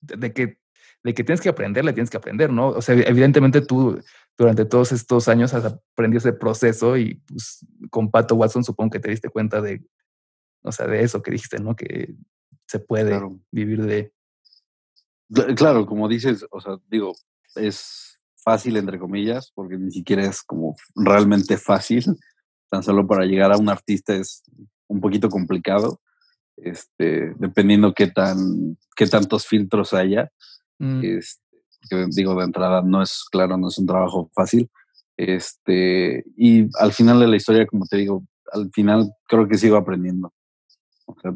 de, que de que tienes que aprender, le tienes que aprender, ¿no? O sea, evidentemente tú durante todos estos años has aprendido ese proceso y pues con Pato Watson supongo que te diste cuenta de, o sea, de eso que dijiste, ¿no? Que se puede vivir de... Claro, como dices, o sea, digo, es fácil, entre comillas, porque ni siquiera es como realmente fácil. Tan solo para llegar a un artista es un poquito complicado, este, dependiendo qué, tan, qué tantos filtros haya. Mm. Este, que digo, de entrada no es, claro, no es un trabajo fácil. Este, y al final de la historia, como te digo, al final creo que sigo aprendiendo. O sea,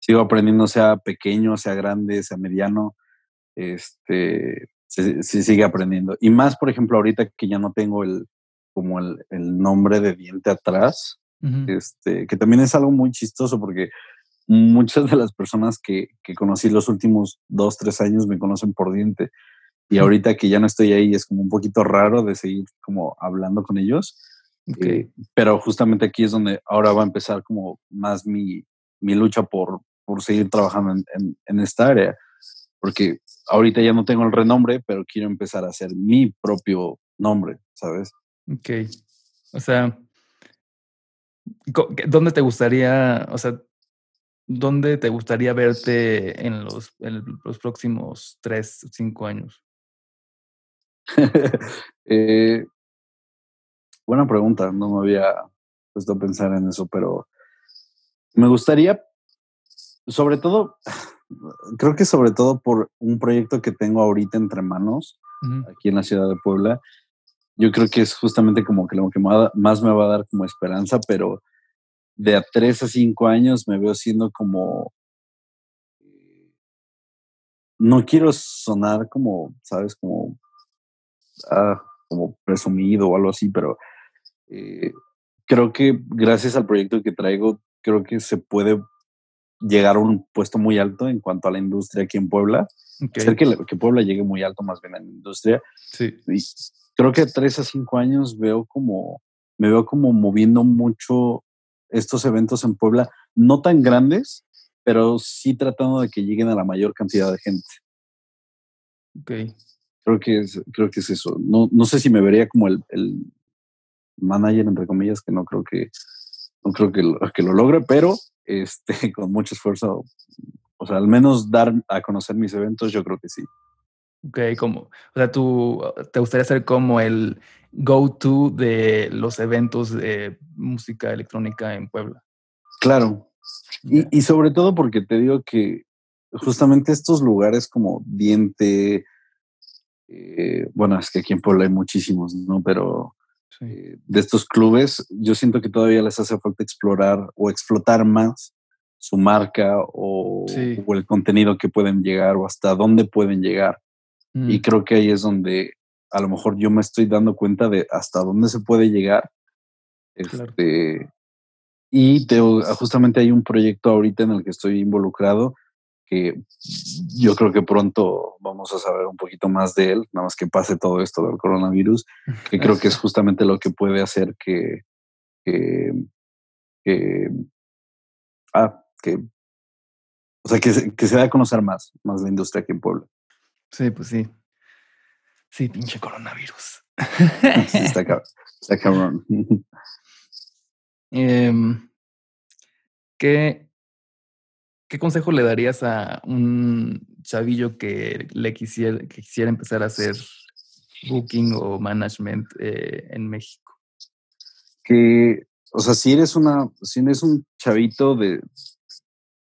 sigo aprendiendo, sea pequeño, sea grande, sea mediano. Este, se, sigue aprendiendo. Y más, por ejemplo, ahorita que ya no tengo el, como el, el nombre de diente atrás, este, que también es algo muy chistoso porque muchas de las personas que, que, conocí los últimos dos, tres años me conocen por diente. Y ahorita que ya no estoy ahí es como un poquito raro de seguir como hablando con ellos. Eh, pero justamente aquí es donde ahora va a empezar como más mi, mi lucha por, por seguir trabajando en, en, en esta área. Porque ahorita ya no tengo el renombre, pero quiero empezar a hacer mi propio nombre, ¿sabes? Ok. O sea, ¿dónde te gustaría, o sea, dónde te gustaría verte en los, en los próximos tres, cinco años? [laughs] eh, buena pregunta, no me había puesto a pensar en eso, pero me gustaría, sobre todo, creo que sobre todo por un proyecto que tengo ahorita entre manos, aquí en la ciudad de Puebla, yo creo que es justamente como que lo que más me va a dar como esperanza, pero de a tres a cinco años me veo siendo como no quiero sonar como, ¿sabes? Como Ah, como presumido o algo así, pero eh, creo que gracias al proyecto que traigo, creo que se puede llegar a un puesto muy alto en cuanto a la industria aquí en Puebla. Hacer que, que, Puebla llegue muy alto más bien en la industria. Sí. Y creo que a tres a cinco años veo como, me veo como moviendo mucho estos eventos en Puebla, no tan grandes, pero sí tratando de que lleguen a la mayor cantidad de gente. Ok. Creo que es, creo que es eso. No, no sé si me vería como el, el manager, entre comillas, que no creo que, no creo que lo, que lo logre, pero este, [laughs] con mucho esfuerzo, o sea, al menos dar a conocer mis eventos, yo creo que sí. Ok, como, o sea, tú te gustaría ser como el go-to de los eventos de música electrónica en Puebla. Claro. Y, y, sobre todo porque te digo que justamente estos lugares como Diente, eh, bueno, es que aquí en Puebla hay muchísimos, ¿no? Pero eh, de estos clubes, yo siento que todavía les hace falta explorar o explotar más su marca o, el contenido que pueden llegar o hasta dónde pueden llegar. Y mm. creo que ahí es donde a lo mejor yo me estoy dando cuenta de hasta dónde se puede llegar. Este, y justamente hay un proyecto ahorita en el que estoy involucrado que yo creo que pronto vamos a saber un poquito más de él, nada más que pase todo esto del coronavirus, [laughs] que creo que es justamente lo que puede hacer que, que, ah, que, o sea, que, que se dé a conocer más, más la industria aquí en Puebla. Sí, pues sí. Sí, pinche coronavirus. [laughs] está, cabrón. [laughs] Em, ¿qué, ¿Qué consejo le darías a un chavillo que le quisiera, que quisiera empezar a hacer booking o management eh, en México? Que, o sea, si eres una, si eres un chavito de,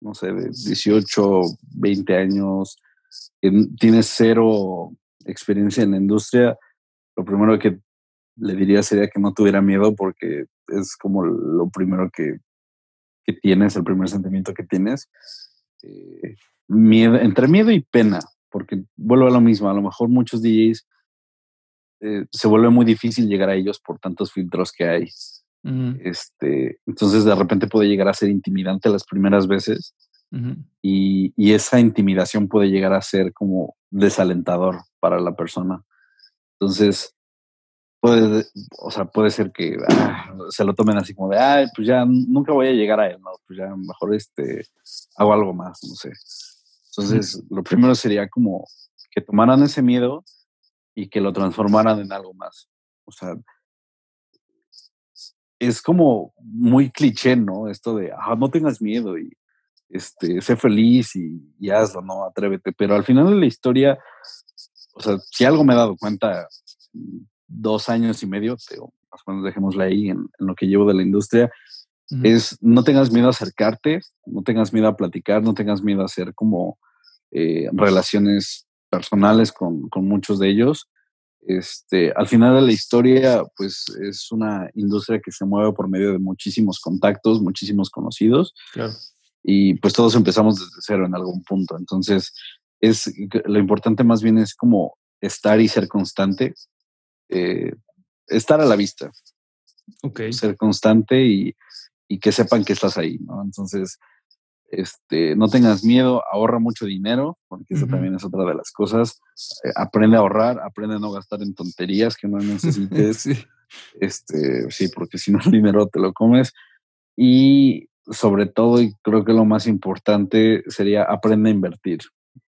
no sé, de 18, 20 años, que tienes cero experiencia en la industria, lo primero que le diría sería que no tuviera miedo porque es como lo primero que, que tienes, el primer sentimiento que tienes. Eh, miedo, entre miedo y pena, porque vuelvo a lo mismo, a lo mejor muchos DJs eh, se vuelve muy difícil llegar a ellos por tantos filtros que hay. este, entonces de repente puede llegar a ser intimidante las primeras veces y, y, esa intimidación puede llegar a ser como desalentador para la persona. Entonces, puede, o sea, puede ser que ah, se lo tomen así como de, ay, pues ya nunca voy a llegar a él, ¿no? Pues ya mejor este, hago algo más, no sé. Entonces, lo primero sería como que tomaran ese miedo y que lo transformaran en algo más. O sea, es como muy cliché, ¿no? Esto de, ah, no tengas miedo y este, sé feliz y, y hazlo, ¿no? Atrévete. Pero al final de la historia, o sea, si algo me he dado cuenta dos años y medio, más o menos dejémosla ahí en, lo que llevo de la industria, es no tengas miedo a acercarte, no tengas miedo a platicar, no tengas miedo a hacer como eh, relaciones personales con, con, muchos de ellos. Este, al final de la historia, pues es una industria que se mueve por medio de muchísimos contactos, muchísimos conocidos. Y pues todos empezamos desde cero en algún punto. Entonces, es lo importante más bien es como estar y ser constante, eh, estar a la vista. Ser constante y, que sepan que estás ahí, ¿no? Entonces, este, no tengas miedo, ahorra mucho dinero, porque eso también es otra de las cosas. Eh, aprende a ahorrar, aprende a no gastar en tonterías que no [laughs] necesites. sí. Este, sí, porque si no el dinero te lo comes. Y sobre todo, y creo que lo más importante sería aprende a invertir,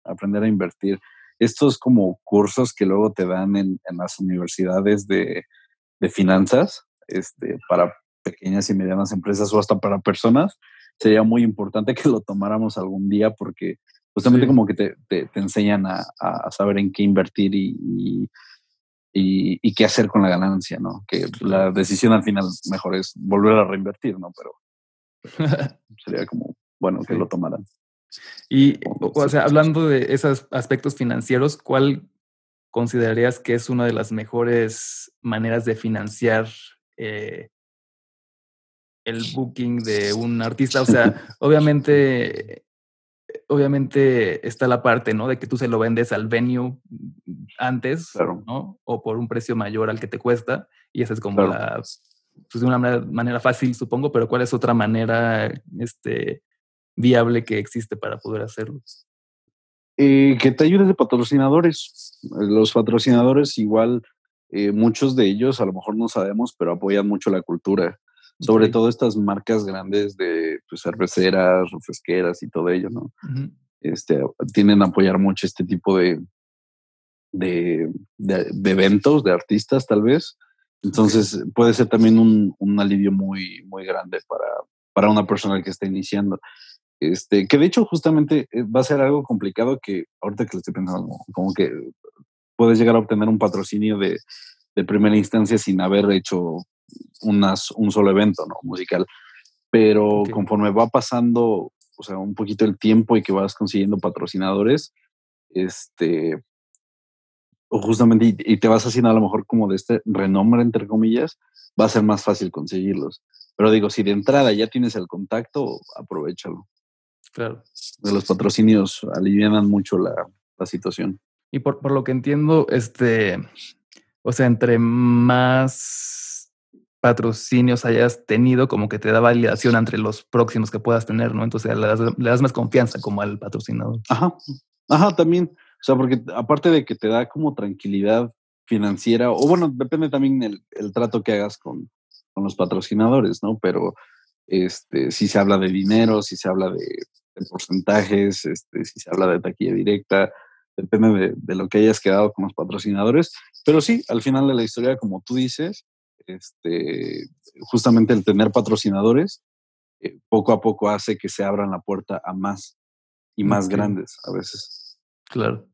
aprender a invertir estos como cursos que luego te dan en, las universidades de, finanzas este, para pequeñas y medianas empresas o hasta para personas, sería muy importante [laughs] que lo tomáramos algún día porque justamente como que te, te, enseñan a, saber en qué invertir y, y, qué hacer con la ganancia, ¿no? Que la decisión al final mejor es volver a reinvertir, ¿no? Pero, [laughs] sería como bueno que lo tomaran. Y, o sea, hablando de esos aspectos financieros, ¿cuál considerarías que es una de las mejores maneras de financiar eh, el booking de un artista? O sea, [laughs] obviamente, obviamente está la parte, ¿no? De que tú se lo vendes al venue antes, ¿no? O por un precio mayor al que te cuesta. Y esa es como la, pues de una manera, manera, fácil, supongo, pero ¿cuál es otra manera, este, viable que existe para poder hacerlo? Eh, que te ayudes de patrocinadores. Los patrocinadores igual, eh, muchos de ellos a lo mejor no sabemos, pero apoyan mucho la cultura. Sobre todo estas marcas grandes de pues, cerveceras, refresqueras y todo ello, ¿no? este, tienden a apoyar mucho este tipo de, de, de, eventos, de artistas tal vez. Entonces puede ser también un, un, alivio muy, muy grande para, para una persona que está iniciando. Este, que de hecho justamente eh, va a ser algo complicado que ahorita que lo estoy pensando, como que puedes llegar a obtener un patrocinio de, de primera instancia sin haber hecho unas, un solo evento ¿no? musical. Pero conforme va pasando, o sea, un poquito el tiempo y que vas consiguiendo patrocinadores, este, o justamente, y, te vas haciendo a lo mejor como de este renombre, entre comillas, va a ser más fácil conseguirlos. Pero digo, si de entrada ya tienes el contacto, aprovechalo. Claro. De los patrocinios alivianan mucho la, situación. Y por, por, lo que entiendo, este, o sea, entre más patrocinios hayas tenido, como que te da validación entre los próximos que puedas tener, ¿no? Entonces le das, le das más confianza como al patrocinador. Ajá, ajá, también. O sea, porque aparte de que te da como tranquilidad financiera, o bueno, depende también el, el trato que hagas con, con los patrocinadores, ¿no? Pero este, si se habla de dinero, si se habla de de porcentajes, este, si se habla de taquilla directa, depende de, lo que hayas quedado con los patrocinadores. Pero sí, al final de la historia, como tú dices, este, justamente el tener patrocinadores eh, poco a poco hace que se abran la puerta a más y más grandes a veces. Claro.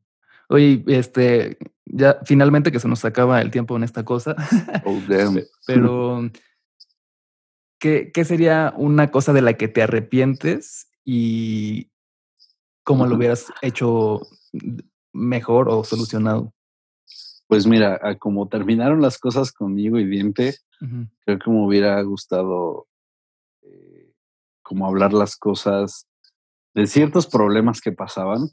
Oye, este, ya finalmente que se nos acaba el tiempo en esta cosa. Oh, [laughs] damn. Pero, ¿qué, ¿qué sería una cosa de la que te arrepientes y cómo lo hubieras hecho mejor o solucionado? Pues mira, como terminaron las cosas conmigo y Diente, creo que me hubiera gustado eh, como hablar las cosas de ciertos problemas que pasaban,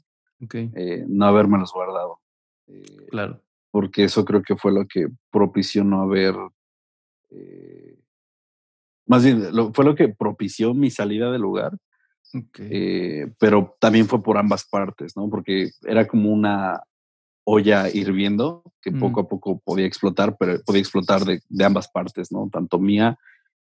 eh, no habérmelos guardado. Eh, claro. Porque eso creo que fue lo que propició no haber más bien, fue lo que propició mi salida del lugar. Eh, pero también fue por ambas partes, ¿no? Porque era como una olla hirviendo que poco mm. a poco podía explotar, pero podía explotar de, ambas partes, ¿no? Tanto mía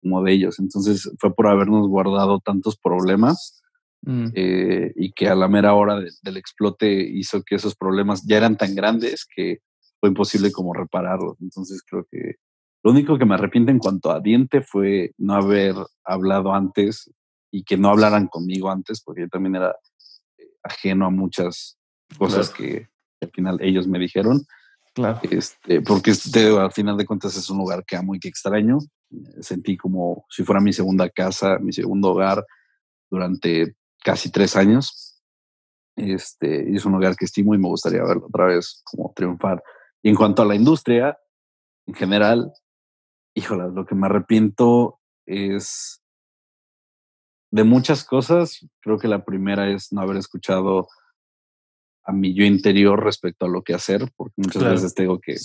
como de ellos. Entonces fue por habernos guardado tantos problemas mm. eh, y que a la mera hora del explote hizo que esos problemas ya eran tan grandes que fue imposible como repararlos. Entonces creo que lo único que me arrepiento en cuanto a diente fue no haber hablado antes y que no hablaran conmigo antes, porque yo también era eh, ajeno a muchas cosas que al final ellos me dijeron. Claro. Este, porque este, al final de cuentas es un lugar que amo y que extraño. Sentí como si fuera mi segunda casa, mi segundo hogar durante casi tres años. Este, y es un lugar que estimo y me gustaría verlo otra vez como triunfar. Y en cuanto a la industria, en general, híjole, lo que me arrepiento es de muchas cosas. Creo que la primera es no haber escuchado a mi yo interior respecto a lo que hacer, porque muchas veces tengo que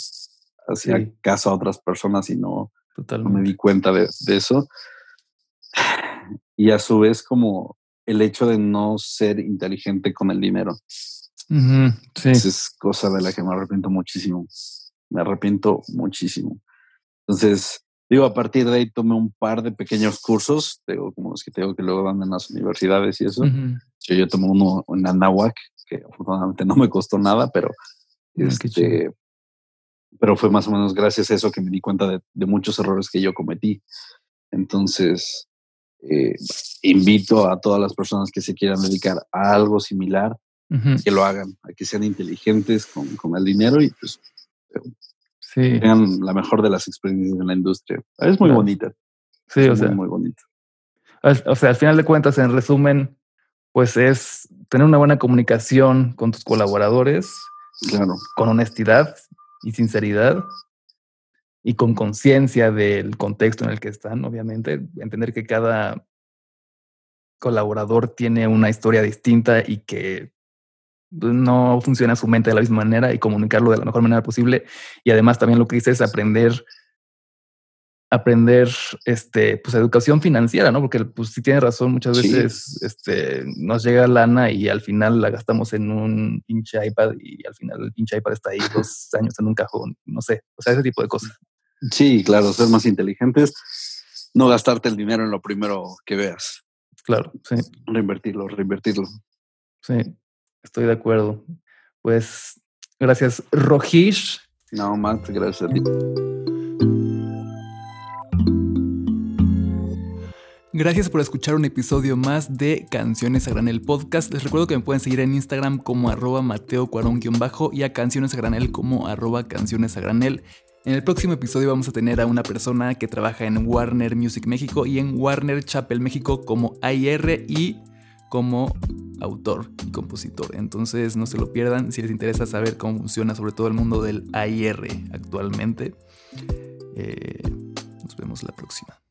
hacer caso a otras personas y no, me di cuenta de, eso. Y a su vez como el hecho de no ser inteligente con el dinero. es cosa de la que me arrepiento muchísimo. Me arrepiento muchísimo. Entonces, digo, a partir de ahí tomé un par de pequeños cursos, digo, como los que tengo que luego dan en las universidades y eso. yo, tomé uno en Anáhuac, que afortunadamente no me costó nada, pero, ah, este, pero fue más o menos gracias a eso que me di cuenta de, muchos errores que yo cometí. Entonces, eh, invito a todas las personas que se quieran dedicar a algo similar, que lo hagan, a que sean inteligentes con, con el dinero y pues sí. tengan la mejor de las experiencias en la industria. Es muy bonita. Sí, o sea. Muy bonita. O sea, al final de cuentas, en resumen, pues es tener una buena comunicación con tus colaboradores. Claro. Con honestidad y sinceridad. Y con conciencia del contexto en el que están, obviamente. Entender que cada colaborador tiene una historia distinta y que no funciona su mente de la misma manera y comunicarlo de la mejor manera posible. Y además también lo que dice es aprender, aprender, este, pues educación financiera, ¿no? Porque pues sí tiene razón, muchas veces este, nos llega lana y al final la gastamos en un pinche iPad y al final el pinche iPad está ahí [laughs] dos años en un cajón, no sé, o sea, ese tipo de cosas. Sí, claro, ser más inteligentes, no gastarte el dinero en lo primero que veas. Claro, sí. Reinvertirlo, reinvertirlo. Sí. Estoy de acuerdo. Pues gracias, Rojish. No, más gracias a ti. Gracias por escuchar un episodio más de Canciones a Granel Podcast. Les recuerdo que me pueden seguir en Instagram como arroba Mateo bajo y a Canciones a Granel como arroba Canciones a Granel. En el próximo episodio vamos a tener a una persona que trabaja en Warner Music México y en Warner Chapel México como AIR y como autor y compositor. Entonces no se lo pierdan si les interesa saber cómo funciona sobre todo el mundo del AIR actualmente. Eh, nos vemos la próxima.